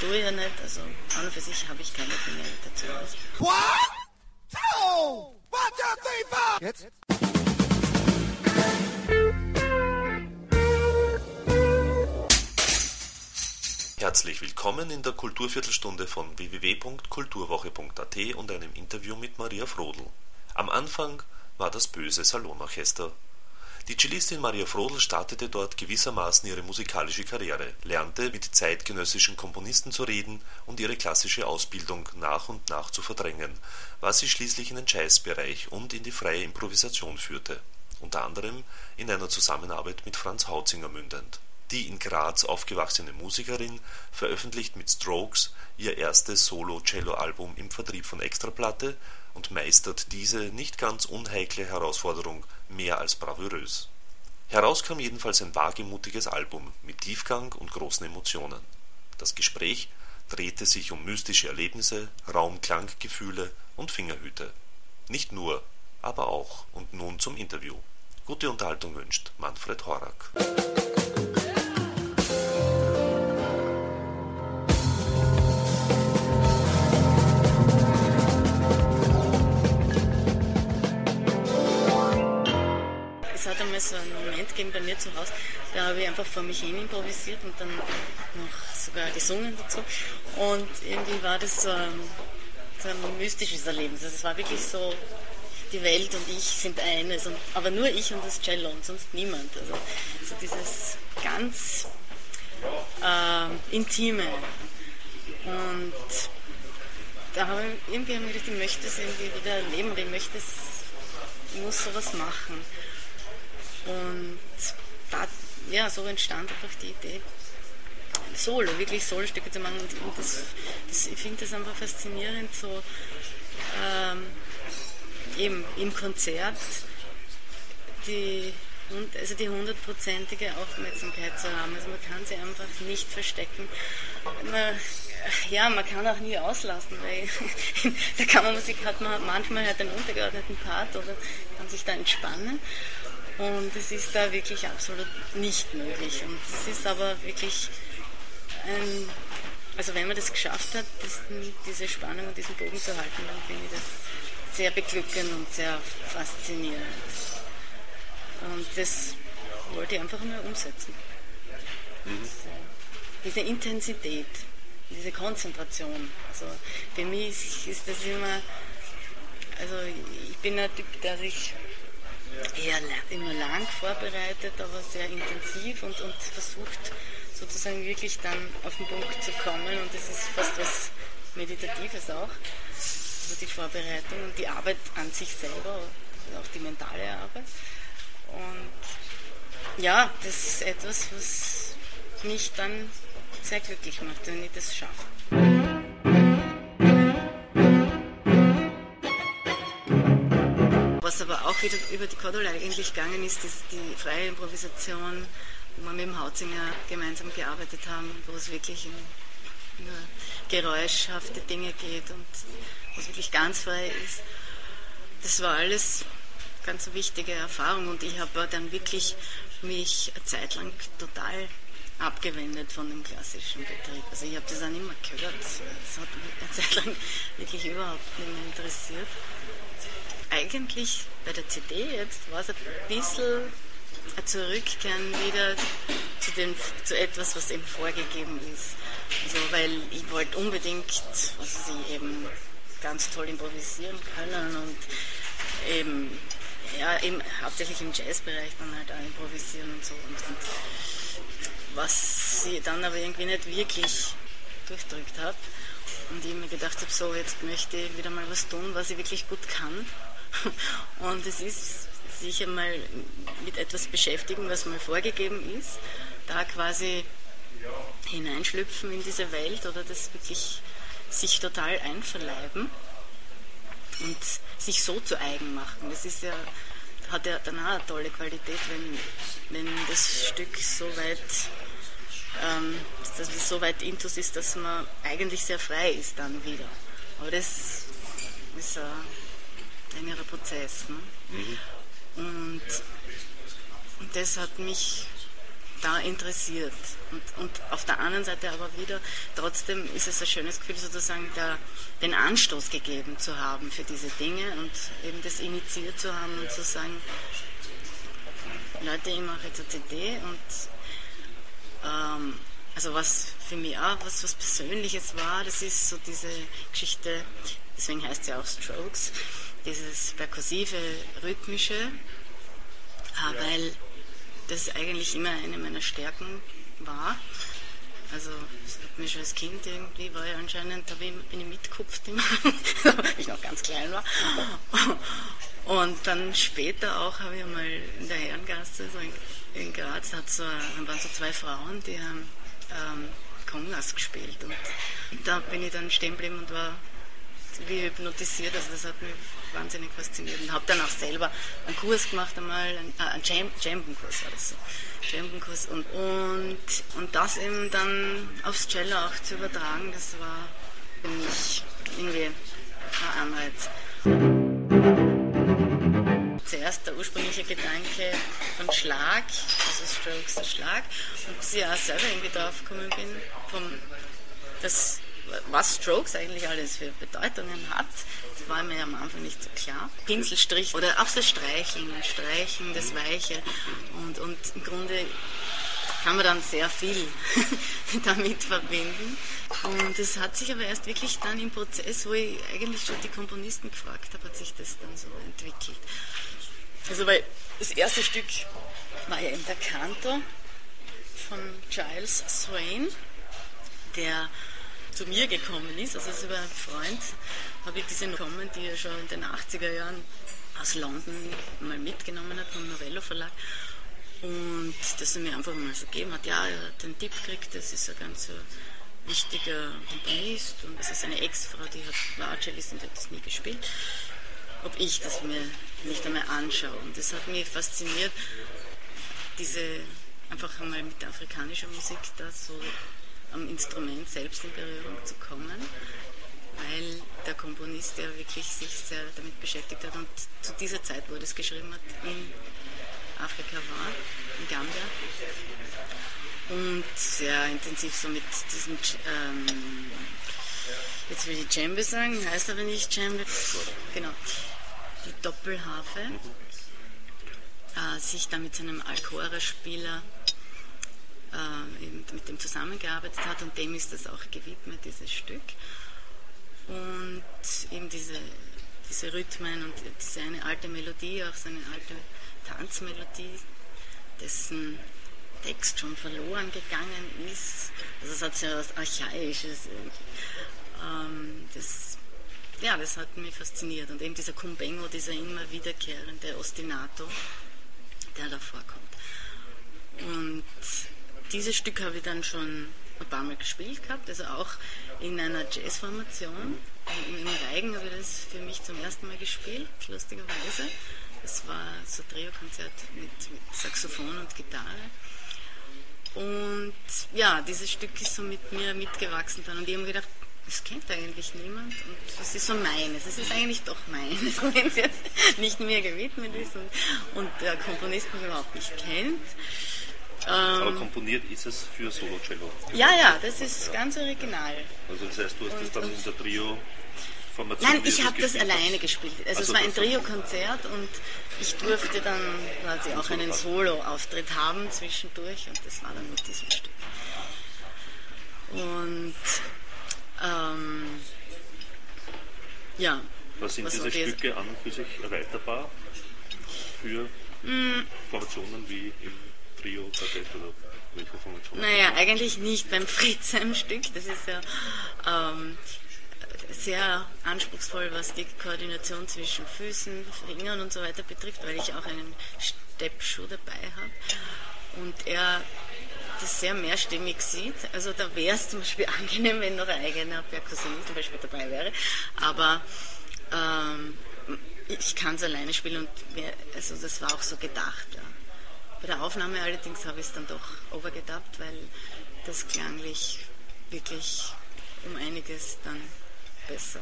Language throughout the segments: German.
tue ja nicht. Also an und für sich habe ich keine Dinge dazu. One, two, one, two, three, four. Jetzt? Herzlich willkommen in der Kulturviertelstunde von www.kulturwoche.at und einem Interview mit Maria Frodl. Am Anfang war das böse Salonorchester. Die Cellistin Maria Frodl startete dort gewissermaßen ihre musikalische Karriere, lernte mit zeitgenössischen Komponisten zu reden und ihre klassische Ausbildung nach und nach zu verdrängen, was sie schließlich in den Jazzbereich und in die freie Improvisation führte, unter anderem in einer Zusammenarbeit mit Franz Hautzinger mündend. Die in Graz aufgewachsene Musikerin veröffentlicht mit Strokes ihr erstes Solo-Cello-Album im Vertrieb von Extraplatte und meistert diese nicht ganz unheikle Herausforderung mehr als bravourös. Heraus kam jedenfalls ein wagemutiges Album mit Tiefgang und großen Emotionen. Das Gespräch drehte sich um mystische Erlebnisse, Raum-Klanggefühle und Fingerhüte. Nicht nur, aber auch. Und nun zum Interview. Gute Unterhaltung wünscht Manfred Horak. So einen Moment gegeben bei mir zu Hause, da habe ich einfach vor mich hin improvisiert und dann noch sogar gesungen dazu. Und irgendwie war das so ein, so ein mystisches Erlebnis. Also es war wirklich so, die Welt und ich sind eines, und, aber nur ich und das Cello und sonst niemand. Also so dieses ganz äh, Intime. Und da habe ich irgendwie habe ich gedacht, ich möchte es irgendwie wieder erleben ich möchte es, ich muss sowas machen. Und da, ja, so entstand einfach die Idee, Solo, wirklich Solostücke zu machen. Und das, das, ich finde das einfach faszinierend, so ähm, eben im Konzert die, also die hundertprozentige Aufmerksamkeit zu haben. Also man kann sie einfach nicht verstecken. Man, ja, man kann auch nie auslassen, weil in der Kammermusik hat man manchmal halt einen untergeordneten Part oder kann sich da entspannen. Und es ist da wirklich absolut nicht möglich. Und es ist aber wirklich ein, also wenn man das geschafft hat, das, diese Spannung und diesen Bogen zu halten, dann finde ich das sehr beglückend und sehr faszinierend. Und das wollte ich einfach mal umsetzen. Mhm. Diese Intensität, diese Konzentration. Also für mich ist das immer, also ich bin ein Typ, der sich eher immer lang vorbereitet, aber sehr intensiv und, und versucht sozusagen wirklich dann auf den Punkt zu kommen. Und das ist fast was Meditatives auch. Also die Vorbereitung und die Arbeit an sich selber, auch die mentale Arbeit. Und ja, das ist etwas, was mich dann sehr glücklich macht, wenn ich das schaffe. Was aber auch wieder über die Cordula eigentlich gegangen ist, ist die freie Improvisation, wo wir mit dem Hautzinger gemeinsam gearbeitet haben, wo es wirklich in, nur geräuschhafte Dinge geht und wo es wirklich ganz frei ist. Das war alles ganz eine wichtige Erfahrung und ich habe dann wirklich mich eine Zeit lang total abgewendet von dem klassischen Betrieb. Also ich habe das nicht mehr gehört. Es hat mich eine Zeit lang wirklich überhaupt nicht mehr interessiert eigentlich bei der CD jetzt war es ein bisschen ein Zurückkehren wieder zu, dem, zu etwas, was eben vorgegeben ist. Also, weil ich wollte unbedingt, also sie eben ganz toll improvisieren können und eben, ja, eben hauptsächlich im Jazzbereich dann halt auch improvisieren und so. Und, und was sie dann aber irgendwie nicht wirklich durchdrückt hat. Und ich mir gedacht habe, so, jetzt möchte ich wieder mal was tun, was ich wirklich gut kann. Und es ist sich einmal mit etwas beschäftigen, was mal vorgegeben ist, da quasi hineinschlüpfen in diese Welt oder das wirklich sich total einverleiben und sich so zu eigen machen. Das ist ja, hat ja dann auch eine tolle Qualität, wenn, wenn das Stück so weit, ähm, dass es so weit intus ist, dass man eigentlich sehr frei ist dann wieder. Aber das ist ein längerer Prozess. Ne? Mhm. Und, und das hat mich da interessiert. Und, und auf der anderen Seite aber wieder, trotzdem ist es ein schönes Gefühl, sozusagen da, den Anstoß gegeben zu haben für diese Dinge und eben das initiiert zu haben und zu sagen, Leute, ich mache jetzt eine CD und ähm, also was für mich auch was, was Persönliches war, das ist so diese Geschichte, deswegen heißt sie auch Strokes, dieses perkussive, rhythmische, äh, weil das eigentlich immer eine meiner Stärken war. Also das hat mir schon als Kind irgendwie, war ja anscheinend, da bin ich mitgekupft immer, als ich noch ganz klein war. Und dann später auch habe ich einmal in der Herrengasse, so in, in Graz, hat so, waren so zwei Frauen, die haben ähm, Kongas gespielt. Und da bin ich dann stehen geblieben und war wie hypnotisiert. Also das hat mich wahnsinnig fasziniert. Und habe dann auch selber einen Kurs gemacht einmal, einen, äh, einen Jamben-Kurs war das so. Jamben-Kurs und, und, und das eben dann aufs Cello auch zu übertragen, das war für mich irgendwie ein Anreiz zuerst der ursprüngliche Gedanke von Schlag, also Strokes der Schlag, und bis ich auch selber irgendwie drauf gekommen bin, vom, das, was Strokes eigentlich alles für Bedeutungen hat, das war mir am Anfang nicht so klar. Pinselstrich oder auch das Streicheln, Streichen, das Weiche und, und im Grunde kann man dann sehr viel damit verbinden. Und es hat sich aber erst wirklich dann im Prozess, wo ich eigentlich schon die Komponisten gefragt habe, hat sich das dann so entwickelt. Also weil das erste Stück war ja eben der Canto von Giles Swain, der zu mir gekommen ist, also über einen Freund habe ich diese bekommen, die er schon in den 80er Jahren aus London mal mitgenommen hat vom Novello Verlag und das er mir einfach mal so gegeben hat, ja, er hat den Tipp gekriegt, das ist ein ganz wichtiger Komponist und das ist eine Ex-Frau, die hat, war Cellist und hat das nie gespielt, ob ich das mir nicht einmal anschaue. Und das hat mich fasziniert, diese einfach einmal mit afrikanischer Musik da so am Instrument selbst in Berührung zu kommen, weil der Komponist ja wirklich sich sehr damit beschäftigt hat und zu dieser Zeit, wo er das geschrieben hat, in Afrika war, in Gambia. Und sehr intensiv so mit diesem, ähm, jetzt will ich Djembe sagen, heißt aber nicht Djembe, genau, die Doppelharfe, äh, sich da mit seinem Alcora-Spieler äh, mit dem zusammengearbeitet hat und dem ist das auch gewidmet, dieses Stück. Und eben diese, diese Rhythmen und diese eine alte Melodie, auch seine alte Tanzmelodie, dessen Text schon verloren gegangen ist. Also es hat so etwas Archaisches. Ähm, das ja, das hat mich fasziniert. Und eben dieser Kumbengo, dieser immer wiederkehrende Ostinato, der da vorkommt. Und dieses Stück habe ich dann schon ein paar Mal gespielt gehabt, also auch in einer Jazzformation. Im Reigen habe ich das für mich zum ersten Mal gespielt, lustigerweise. Das war so ein Trio-Konzert mit, mit Saxophon und Gitarre. Und ja, dieses Stück ist so mit mir mitgewachsen dann. Und ich habe gedacht, das kennt eigentlich niemand und das ist so meines. Es ist eigentlich doch meines, wenn es jetzt nicht mir gewidmet ist und, und der Komponist mich überhaupt nicht kennt. Aber ähm, komponiert ist es für Solo-Cello? Ja, ja, das ist ganz original. Also das heißt, du hast das dann in der Trio Formation Nein, ich habe das alleine gespielt. Also, also es war ein Trio-Konzert und ich durfte dann quasi auch einen Solo-Auftritt haben zwischendurch und das war dann mit diesem Stück. Und ähm, ja. Was sind was diese Stücke an und für sich erweiterbar für mm. Formationen wie im Trio, Quartett oder? Naja, eigentlich nicht beim Fritzheim-Stück. Das ist ja ähm, sehr anspruchsvoll, was die Koordination zwischen Füßen, Fingern und so weiter betrifft, weil ich auch einen Steppschuh dabei habe. Und er das sehr mehrstimmig sieht. Also da wäre es zum Beispiel angenehm, wenn noch ein eigener Perkussionist zum Beispiel dabei wäre. Aber ähm, ich kann es alleine spielen und mehr, also das war auch so gedacht. Ja. Bei der Aufnahme allerdings habe ich es dann doch overgedubbt, weil das klanglich wirklich um einiges dann besser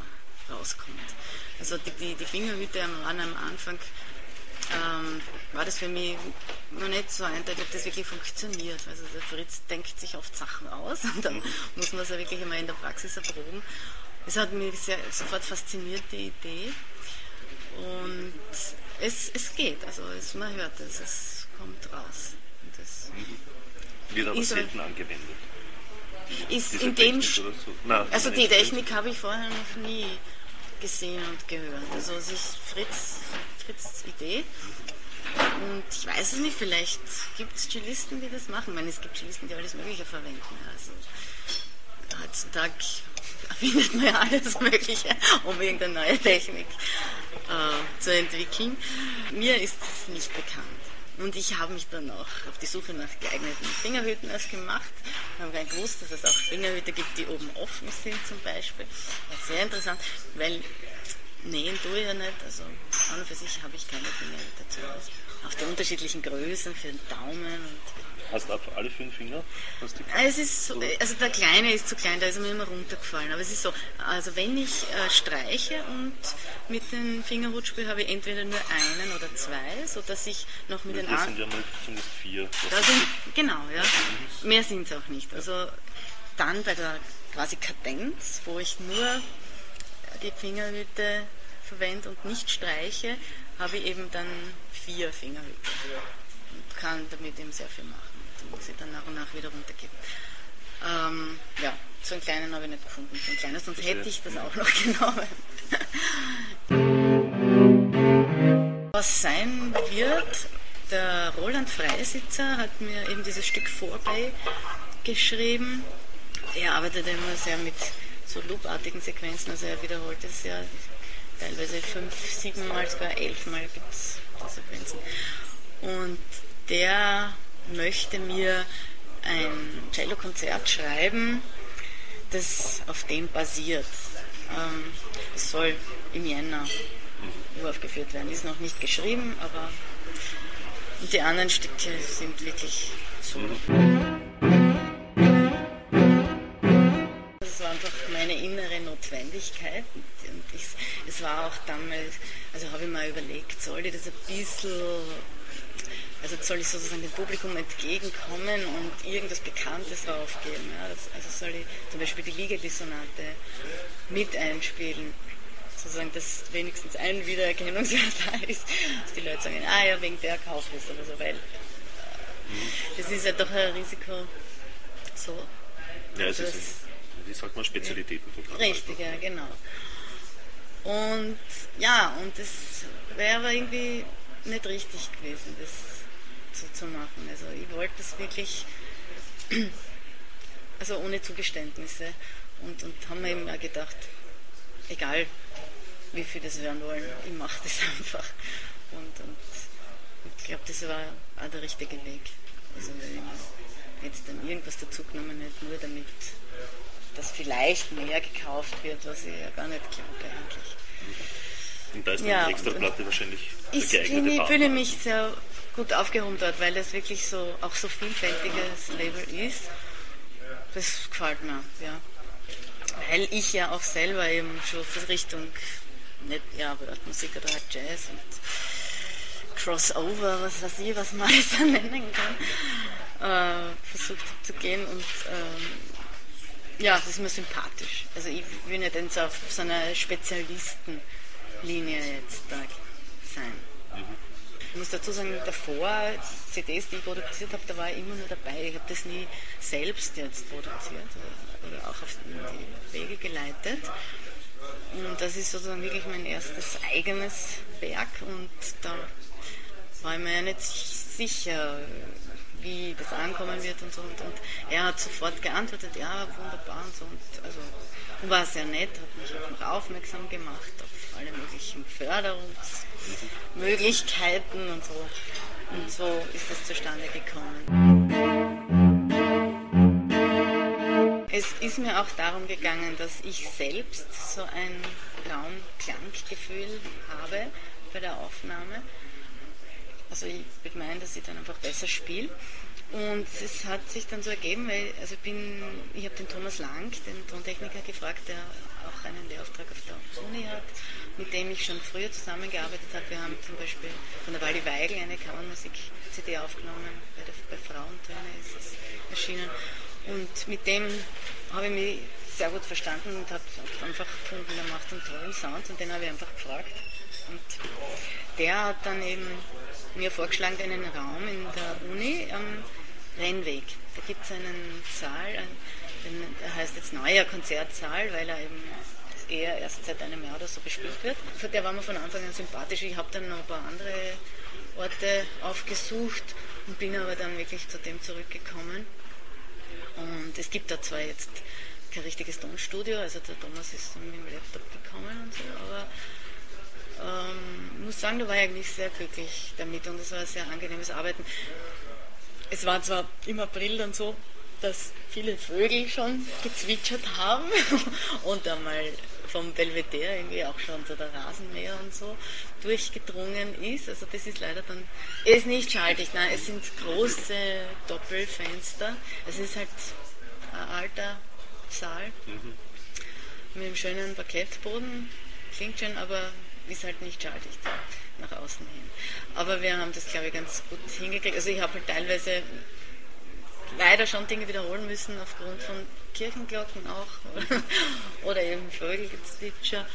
rauskommt. Also die, die, die Fingerhüte waren am Anfang ähm, war das für mich noch nicht so eindeutig, ob das wirklich funktioniert. Also der Fritz denkt sich oft Sachen aus und dann muss man es ja wirklich immer in der Praxis erproben. Es hat mich sehr, sofort fasziniert, die Idee. Und es, es geht, also es, man hört es, es kommt raus. Und das Wird aber selten angewendet. Ist in dem, so? Nein, also die Technik habe ich vorher noch nie gesehen und gehört. Also es ist Fritz, Fritz Idee. Und ich weiß es nicht, vielleicht gibt es Cellisten, die das machen. Ich meine, es gibt Cellisten, die alles Mögliche verwenden. Also heutzutage findet man ja alles Mögliche, um irgendeine neue Technik äh, zu entwickeln. Mir ist es nicht bekannt. Und ich habe mich dann auch auf die Suche nach geeigneten Fingerhüten erst gemacht. Ich habe gar nicht gewusst, dass es auch Fingerhüte gibt, die oben offen sind zum Beispiel. Ja, sehr interessant, weil nähen tue ich ja nicht. Also an und für sich habe ich keine Fingerhüte zu Hause. Auf die unterschiedlichen Größen für den Daumen und Hast du auf alle fünf Finger? es ist so, also der kleine ist zu klein, da ist mir immer runtergefallen. Aber es ist so, also wenn ich äh, streiche und mit dem Fingerhut spiele, habe ich entweder nur einen oder zwei, sodass ich noch mit den anderen... sind ja nur zumindest vier. Da sind, genau, ja. Mehr sind es auch nicht. Also dann bei der quasi Kadenz, wo ich nur die Fingerhüte verwende und nicht streiche, habe ich eben dann vier Fingerhüte und kann damit eben sehr viel machen muss ich dann nach und nach wieder runtergeben. Ähm, ja, so einen kleinen habe ich nicht gefunden, so ein kleines, sonst hätte ich das auch noch genommen. Was sein wird, der Roland Freisitzer hat mir eben dieses Stück vorbei geschrieben. Er arbeitet immer sehr mit so loopartigen Sequenzen, also er wiederholt es ja teilweise fünf, sieben Mal, sogar elfmal gibt es Sequenzen. Und der möchte mir ein Cello-Konzert schreiben, das auf dem basiert. Ähm, es soll im Jänner uraufgeführt werden. Ist noch nicht geschrieben, aber die anderen Stücke sind wirklich so. Das war einfach meine innere Notwendigkeit. Und ich, es war auch damals, also habe ich mal überlegt, soll ich das ein bisschen also soll ich sozusagen dem Publikum entgegenkommen und irgendwas Bekanntes draufgeben. Ja? Das, also soll ich zum Beispiel die Liegedissonate mit einspielen. Sozusagen, dass wenigstens ein Wiedererkennungswert da ist, dass die Leute sagen, ah ja, wegen der kauft es oder so, weil äh, das ist ja doch ein Risiko. So. Ja, es ist, wie sagt man, Spezialitätenprogramm. Richtig, ja, genau. Und ja, und das wäre aber irgendwie nicht richtig gewesen. Das so zu machen. Also ich wollte das wirklich, also ohne Zugeständnisse. Und, und haben mir eben auch gedacht, egal wie viel das werden wollen, ich mache das einfach. Und, und ich glaube, das war auch der richtige Weg. Also wenn ich jetzt dann irgendwas dazu genommen hätte, nur damit das vielleicht mehr gekauft wird, was ich ja gar nicht glaube eigentlich. Und da ist dann ja, die extra Platte wahrscheinlich ich, ich fühle mich sehr gut aufgehoben dort, weil es wirklich so auch so vielfältiges Label ist. Das gefällt mir, ja. Weil ich ja auch selber eben schon Richtung nicht, ja, Musik oder halt Jazz und Crossover, was weiß ich, was man alles nennen kann, äh, versucht zu gehen und ähm, ja, das ist mir sympathisch. Also ich will nicht auf so einer Spezialistenlinie jetzt da sein. Ich muss dazu sagen, davor, CDs, die ich produziert habe, da war ich immer nur dabei. Ich habe das nie selbst jetzt produziert oder auch auf die Wege geleitet. Und das ist sozusagen wirklich mein erstes eigenes Werk und da war ich mir ja nicht sicher, wie das ankommen wird und so. Und, und er hat sofort geantwortet, ja, wunderbar und so. Und also war sehr nett, hat mich auch noch aufmerksam gemacht alle möglichen Förderungs- Möglichkeiten und so. Und so ist es zustande gekommen. Es ist mir auch darum gegangen, dass ich selbst so ein Raumklanggefühl habe bei der Aufnahme. Also ich würde meinen, dass ich dann einfach besser spiele. Und es hat sich dann so ergeben, weil also ich, bin, ich habe den Thomas Lang, den Tontechniker, gefragt, der auch einen Lehrauftrag auf der Uni hat, mit dem ich schon früher zusammengearbeitet habe. Wir haben zum Beispiel von der Waldi Weigel eine Kammermusik-CD aufgenommen, bei, der, bei Frauentöne ist es erschienen. Und mit dem habe ich mich sehr gut verstanden und habe einfach gefunden, er macht einen tollen Sound und den habe ich einfach gefragt. Und der hat dann eben mir vorgeschlagen, einen Raum in der Uni am Rennweg. Da gibt es einen Saal, der heißt jetzt Neuer Konzertsaal, weil er eben eher erst seit einem Jahr oder so bespielt wird. Für der war mir von Anfang an sympathisch. Ich habe dann noch ein paar andere Orte aufgesucht und bin aber dann wirklich zu dem zurückgekommen. Und es gibt da zwar jetzt kein richtiges Tonstudio, also der Thomas ist mit dem Laptop gekommen und so, aber ähm, muss sagen, da war ich eigentlich sehr glücklich damit und es war ein sehr angenehmes Arbeiten. Es war zwar im April dann so, dass viele Vögel schon gezwitschert haben und einmal vom Belvedere irgendwie auch schon so der Rasenmäher und so durchgedrungen ist. Also das ist leider dann, es ist nicht schaltig, nein, es sind große Doppelfenster. Es ist halt ein alter Saal mhm. mit einem schönen Parkettboden. Klingt schön, aber ist halt nicht schaltig da nach außen hin. Aber wir haben das, glaube ich, ganz gut hingekriegt. Also ich habe halt teilweise leider schon Dinge wiederholen müssen aufgrund von Kirchenglocken auch oder, eben Vögelgezwitscher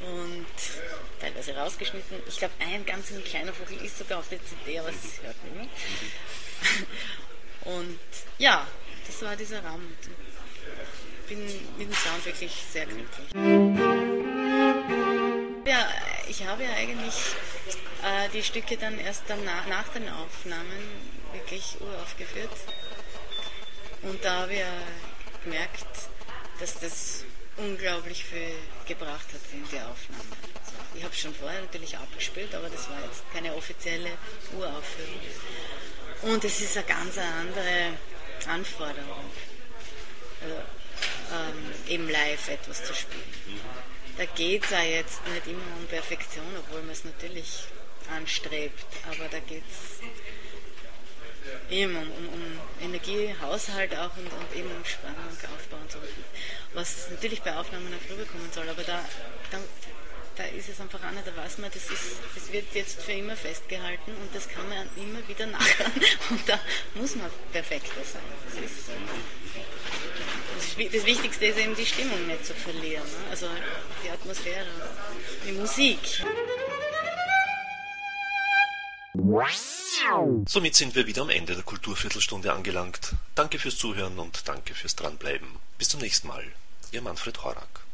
und teilweise rausgeschnitten. Ich glaube, ein ganz ein kleiner Vogel ist sogar auf der CD, aber es hört niemand. Und ja, das war dieser Raum. Ich bin mit dem Sound wirklich sehr glücklich. Ja, ich habe ja eigentlich äh, die Stücke dann erst danach, nach den Aufnahmen wirklich uraufgeführt. Und da habe ich ja gemerkt, dass das unglaublich viel gebracht hat in die Aufnahme. Also ich habe schon vorher natürlich abgespielt, aber das war jetzt keine offizielle Uraufführung. Und es ist eine ganz andere Anforderung, also, ähm, eben live etwas zu spielen. Da geht es ja jetzt nicht immer um Perfektion, obwohl man es natürlich anstrebt, aber da geht es eben um, um, um Energiehaushalt auch und, und, eben um Spannung, Aufbau und so. Was natürlich bei Aufnahmen auch rüberkommen soll, aber da, da, da ist es einfach anders, da weiß man, das, ist, das wird jetzt für immer festgehalten und das kann man immer wieder nachhören und da muss man perfekter sein. Das, ist, das Wichtigste ist eben die Stimmung nicht zu verlieren, ne? also die Atmosphäre, die Musik. Somit sind wir wieder am Ende der Kulturviertelstunde angelangt. Danke fürs Zuhören und danke fürs Dranbleiben. Bis zum nächsten Mal. Ihr Manfred Horak.